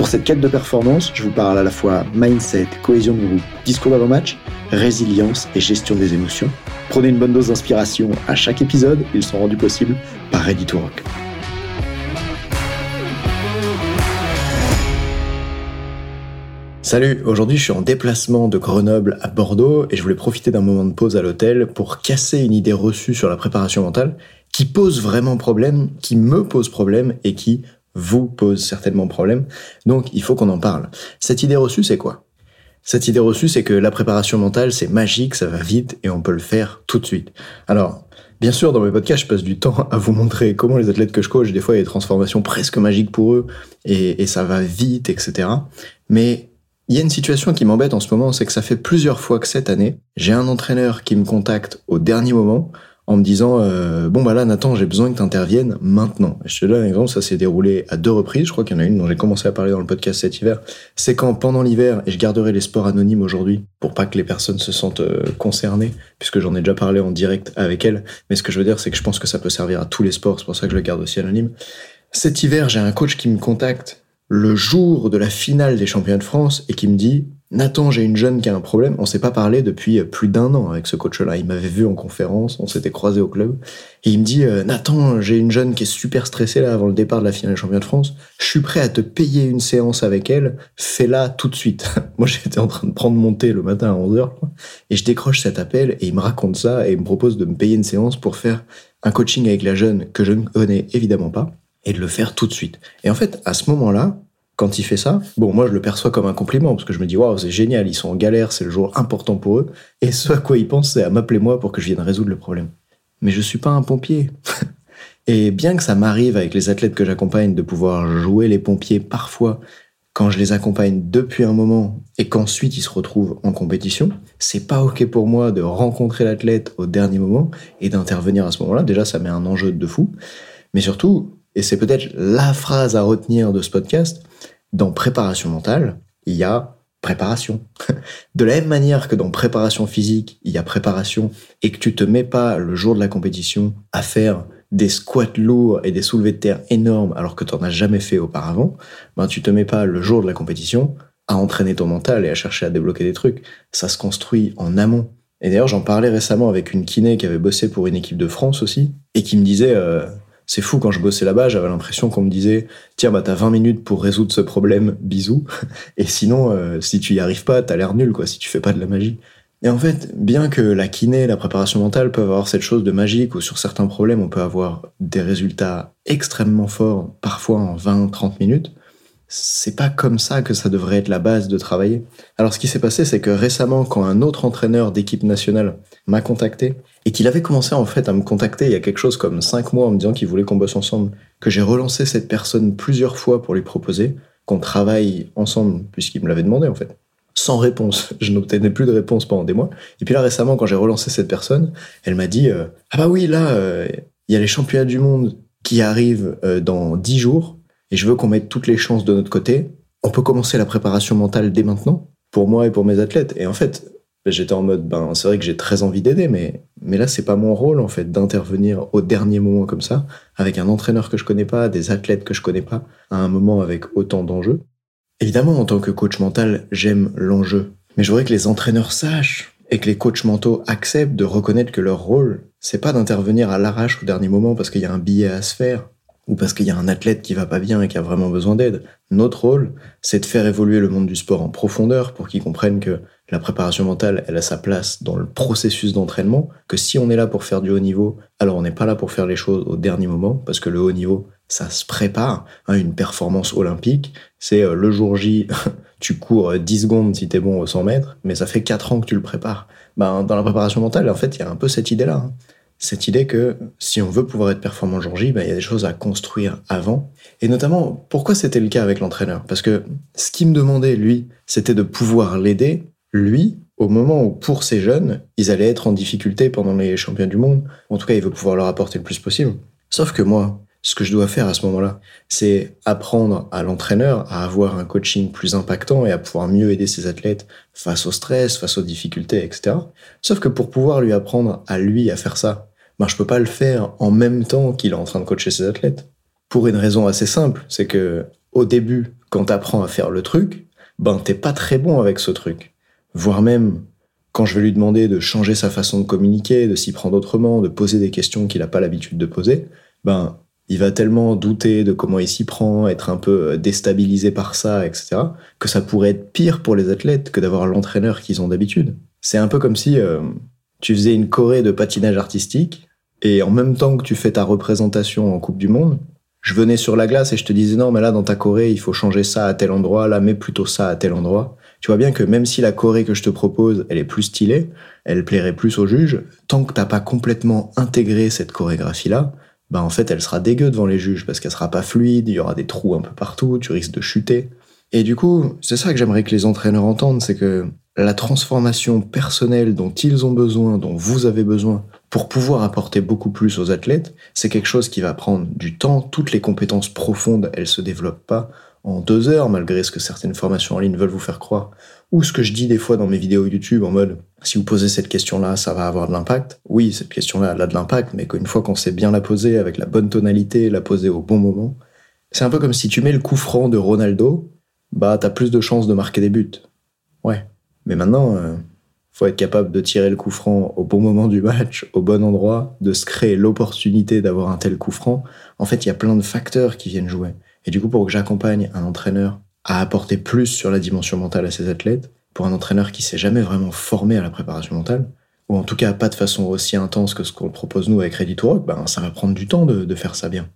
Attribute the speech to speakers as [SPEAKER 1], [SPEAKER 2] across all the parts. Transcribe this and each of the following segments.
[SPEAKER 1] Pour cette quête de performance, je vous parle à la fois mindset, cohésion de groupe, discours d'avant-match, résilience et gestion des émotions. Prenez une bonne dose d'inspiration à chaque épisode, ils sont rendus possibles par Ready to Rock. Salut, aujourd'hui je suis en déplacement de Grenoble à Bordeaux et je voulais profiter d'un moment de pause à l'hôtel pour casser une idée reçue sur la préparation mentale qui pose vraiment problème, qui me pose problème et qui vous pose certainement problème. Donc il faut qu'on en parle. Cette idée reçue, c'est quoi? Cette idée reçue, c'est que la préparation mentale, c'est magique, ça va vite et on peut le faire tout de suite. Alors, bien sûr, dans mes podcasts, je passe du temps à vous montrer comment les athlètes que je coach, des fois, il y a des transformations presque magiques pour eux et, et ça va vite, etc. Mais il y a une situation qui m'embête en ce moment, c'est que ça fait plusieurs fois que cette année, j'ai un entraîneur qui me contacte au dernier moment en me disant euh, bon bah là Nathan j'ai besoin que tu interviennes maintenant. Je te donne un exemple, ça s'est déroulé à deux reprises, je crois qu'il y en a une dont j'ai commencé à parler dans le podcast cet hiver. C'est quand pendant l'hiver, et je garderai les sports anonymes aujourd'hui pour pas que les personnes se sentent euh, concernées, puisque j'en ai déjà parlé en direct avec elles, mais ce que je veux dire c'est que je pense que ça peut servir à tous les sports, c'est pour ça que je le garde aussi anonyme. Cet hiver, j'ai un coach qui me contacte le jour de la finale des championnats de France et qui me dit Nathan, j'ai une jeune qui a un problème. On s'est pas parlé depuis plus d'un an avec ce coach-là. Il m'avait vu en conférence, on s'était croisé au club. Et il me dit, euh, Nathan, j'ai une jeune qui est super stressée là avant le départ de la finale des championnats de France. Je suis prêt à te payer une séance avec elle. Fais-la tout de suite. Moi, j'étais en train de prendre mon thé le matin à 11h. Et je décroche cet appel et il me raconte ça et il me propose de me payer une séance pour faire un coaching avec la jeune que je ne connais évidemment pas et de le faire tout de suite. Et en fait, à ce moment-là, quand il fait ça, bon, moi je le perçois comme un compliment parce que je me dis waouh, c'est génial, ils sont en galère, c'est le jour important pour eux. Et ce à quoi ils pensent, c'est à m'appeler moi pour que je vienne résoudre le problème. Mais je suis pas un pompier. et bien que ça m'arrive avec les athlètes que j'accompagne de pouvoir jouer les pompiers parfois quand je les accompagne depuis un moment et qu'ensuite ils se retrouvent en compétition, c'est pas ok pour moi de rencontrer l'athlète au dernier moment et d'intervenir à ce moment-là. Déjà, ça met un enjeu de fou. Mais surtout, et c'est peut-être la phrase à retenir de ce podcast, dans préparation mentale, il y a préparation. De la même manière que dans préparation physique, il y a préparation et que tu te mets pas le jour de la compétition à faire des squats lourds et des soulevés de terre énormes alors que tu n'en as jamais fait auparavant, ben tu te mets pas le jour de la compétition à entraîner ton mental et à chercher à débloquer des trucs. Ça se construit en amont. Et d'ailleurs, j'en parlais récemment avec une kiné qui avait bossé pour une équipe de France aussi et qui me disait euh, c'est fou, quand je bossais là-bas, j'avais l'impression qu'on me disait, tiens, bah, t'as 20 minutes pour résoudre ce problème, bisous. Et sinon, euh, si tu y arrives pas, t'as l'air nul, quoi, si tu fais pas de la magie. Et en fait, bien que la kiné, la préparation mentale peuvent avoir cette chose de magique, ou sur certains problèmes, on peut avoir des résultats extrêmement forts, parfois en 20-30 minutes, c'est pas comme ça que ça devrait être la base de travailler. Alors ce qui s'est passé, c'est que récemment, quand un autre entraîneur d'équipe nationale m'a contacté, et qu'il avait commencé en fait à me contacter il y a quelque chose comme cinq mois en me disant qu'il voulait qu'on bosse ensemble, que j'ai relancé cette personne plusieurs fois pour lui proposer qu'on travaille ensemble, puisqu'il me l'avait demandé en fait. Sans réponse. Je n'obtenais plus de réponse pendant des mois. Et puis là récemment, quand j'ai relancé cette personne, elle m'a dit euh, Ah bah oui, là, euh, il y a les championnats du monde qui arrivent euh, dans dix jours et je veux qu'on mette toutes les chances de notre côté. On peut commencer la préparation mentale dès maintenant, pour moi et pour mes athlètes. Et en fait, j'étais en mode, ben, c'est vrai que j'ai très envie d'aider, mais, mais là, c'est pas mon rôle, en fait, d'intervenir au dernier moment comme ça, avec un entraîneur que je connais pas, des athlètes que je connais pas, à un moment avec autant d'enjeux. Évidemment, en tant que coach mental, j'aime l'enjeu. Mais je voudrais que les entraîneurs sachent et que les coachs mentaux acceptent de reconnaître que leur rôle, c'est pas d'intervenir à l'arrache au dernier moment parce qu'il y a un billet à se faire, ou parce qu'il y a un athlète qui va pas bien et qui a vraiment besoin d'aide. Notre rôle, c'est de faire évoluer le monde du sport en profondeur pour qu'ils comprennent que la préparation mentale, elle a sa place dans le processus d'entraînement, que si on est là pour faire du haut niveau, alors on n'est pas là pour faire les choses au dernier moment, parce que le haut niveau, ça se prépare. Hein, une performance olympique, c'est euh, le jour J, tu cours 10 euh, secondes si t'es bon au 100 mètres, mais ça fait 4 ans que tu le prépares. Ben, dans la préparation mentale, en fait, il y a un peu cette idée-là. Hein. Cette idée que si on veut pouvoir être performant le jour J, ben, il y a des choses à construire avant. Et notamment, pourquoi c'était le cas avec l'entraîneur? Parce que ce qu'il me demandait, lui, c'était de pouvoir l'aider, lui, au moment où, pour ces jeunes, ils allaient être en difficulté pendant les championnats du monde. En tout cas, il veut pouvoir leur apporter le plus possible. Sauf que moi, ce que je dois faire à ce moment-là, c'est apprendre à l'entraîneur à avoir un coaching plus impactant et à pouvoir mieux aider ses athlètes face au stress, face aux difficultés, etc. Sauf que pour pouvoir lui apprendre à lui à faire ça, ben je peux pas le faire en même temps qu'il est en train de coacher ses athlètes. Pour une raison assez simple, c'est que au début, quand tu apprends à faire le truc, ben t'es pas très bon avec ce truc. Voire même quand je vais lui demander de changer sa façon de communiquer, de s'y prendre autrement, de poser des questions qu'il n'a pas l'habitude de poser, ben il va tellement douter de comment il s'y prend, être un peu euh, déstabilisé par ça, etc., que ça pourrait être pire pour les athlètes que d'avoir l'entraîneur qu'ils ont d'habitude. C'est un peu comme si euh, tu faisais une choré de patinage artistique, et en même temps que tu fais ta représentation en Coupe du Monde, je venais sur la glace et je te disais non, mais là dans ta choré, il faut changer ça à tel endroit, là mets plutôt ça à tel endroit. Tu vois bien que même si la choré que je te propose, elle est plus stylée, elle plairait plus au juge, tant que t'as pas complètement intégré cette chorégraphie-là, bah en fait elle sera dégueu devant les juges parce qu'elle sera pas fluide, il y aura des trous un peu partout, tu risques de chuter. Et du coup, c'est ça que j'aimerais que les entraîneurs entendent, c'est que la transformation personnelle dont ils ont besoin, dont vous avez besoin, pour pouvoir apporter beaucoup plus aux athlètes, c'est quelque chose qui va prendre du temps. Toutes les compétences profondes, elles se développent pas en deux heures, malgré ce que certaines formations en ligne veulent vous faire croire, ou ce que je dis des fois dans mes vidéos YouTube en mode si vous posez cette question-là, ça va avoir de l'impact. Oui, cette question-là, elle a de l'impact, mais qu'une fois qu'on sait bien la poser avec la bonne tonalité, la poser au bon moment, c'est un peu comme si tu mets le coup franc de Ronaldo, bah t'as plus de chances de marquer des buts. Ouais. Mais maintenant, euh, faut être capable de tirer le coup franc au bon moment du match, au bon endroit, de se créer l'opportunité d'avoir un tel coup franc. En fait, il y a plein de facteurs qui viennent jouer. Et du coup, pour que j'accompagne un entraîneur à apporter plus sur la dimension mentale à ses athlètes, pour un entraîneur qui s'est jamais vraiment formé à la préparation mentale, ou en tout cas pas de façon aussi intense que ce qu'on propose nous avec Ready to Rock, ben ça va prendre du temps de, de faire ça bien.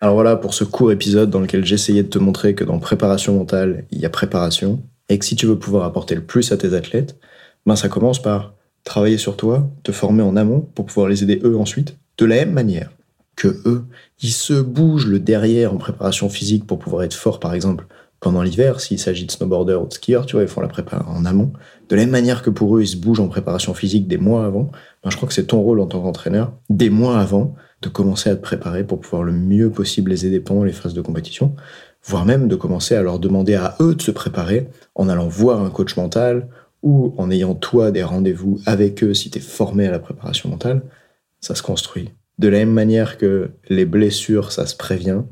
[SPEAKER 1] Alors voilà pour ce court épisode dans lequel j'essayais de te montrer que dans préparation mentale, il y a préparation, et que si tu veux pouvoir apporter le plus à tes athlètes, ben ça commence par travailler sur toi, te former en amont pour pouvoir les aider eux ensuite, de la même manière que eux, ils se bougent le derrière en préparation physique pour pouvoir être fort, par exemple, pendant l'hiver, s'il s'agit de snowboarder ou de skieur, tu vois, ils font la prépa en amont. De la même manière que pour eux, ils se bougent en préparation physique des mois avant, ben, je crois que c'est ton rôle en tant qu'entraîneur, des mois avant, de commencer à te préparer pour pouvoir le mieux possible les aider pendant les phases de compétition, voire même de commencer à leur demander à eux de se préparer en allant voir un coach mental ou en ayant toi des rendez-vous avec eux si tu es formé à la préparation mentale, ça se construit. De la même manière que les blessures, ça se prévient,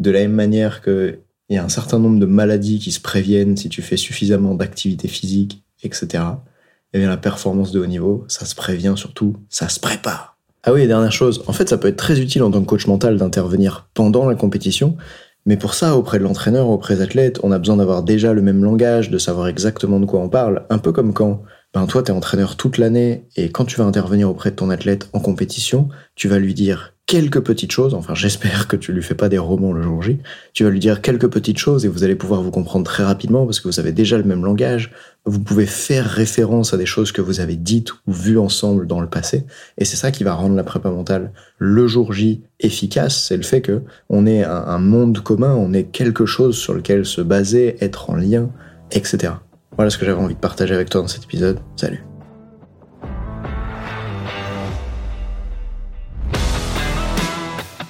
[SPEAKER 1] de la même manière que il y a un certain nombre de maladies qui se préviennent si tu fais suffisamment d'activité physique, etc. Et eh bien la performance de haut niveau, ça se prévient surtout, ça se prépare. Ah oui, dernière chose, en fait ça peut être très utile en tant que coach mental d'intervenir pendant la compétition, mais pour ça, auprès de l'entraîneur, auprès des athlètes, on a besoin d'avoir déjà le même langage, de savoir exactement de quoi on parle, un peu comme quand ben toi, tu es entraîneur toute l'année et quand tu vas intervenir auprès de ton athlète en compétition, tu vas lui dire quelques petites choses, enfin j'espère que tu lui fais pas des romans le jour J, tu vas lui dire quelques petites choses et vous allez pouvoir vous comprendre très rapidement parce que vous avez déjà le même langage, vous pouvez faire référence à des choses que vous avez dites ou vues ensemble dans le passé et c'est ça qui va rendre la prépa mentale le jour J efficace, c'est le fait que on ait un, un monde commun, on ait quelque chose sur lequel se baser, être en lien, etc. Voilà ce que j'avais envie de partager avec toi dans cet épisode. Salut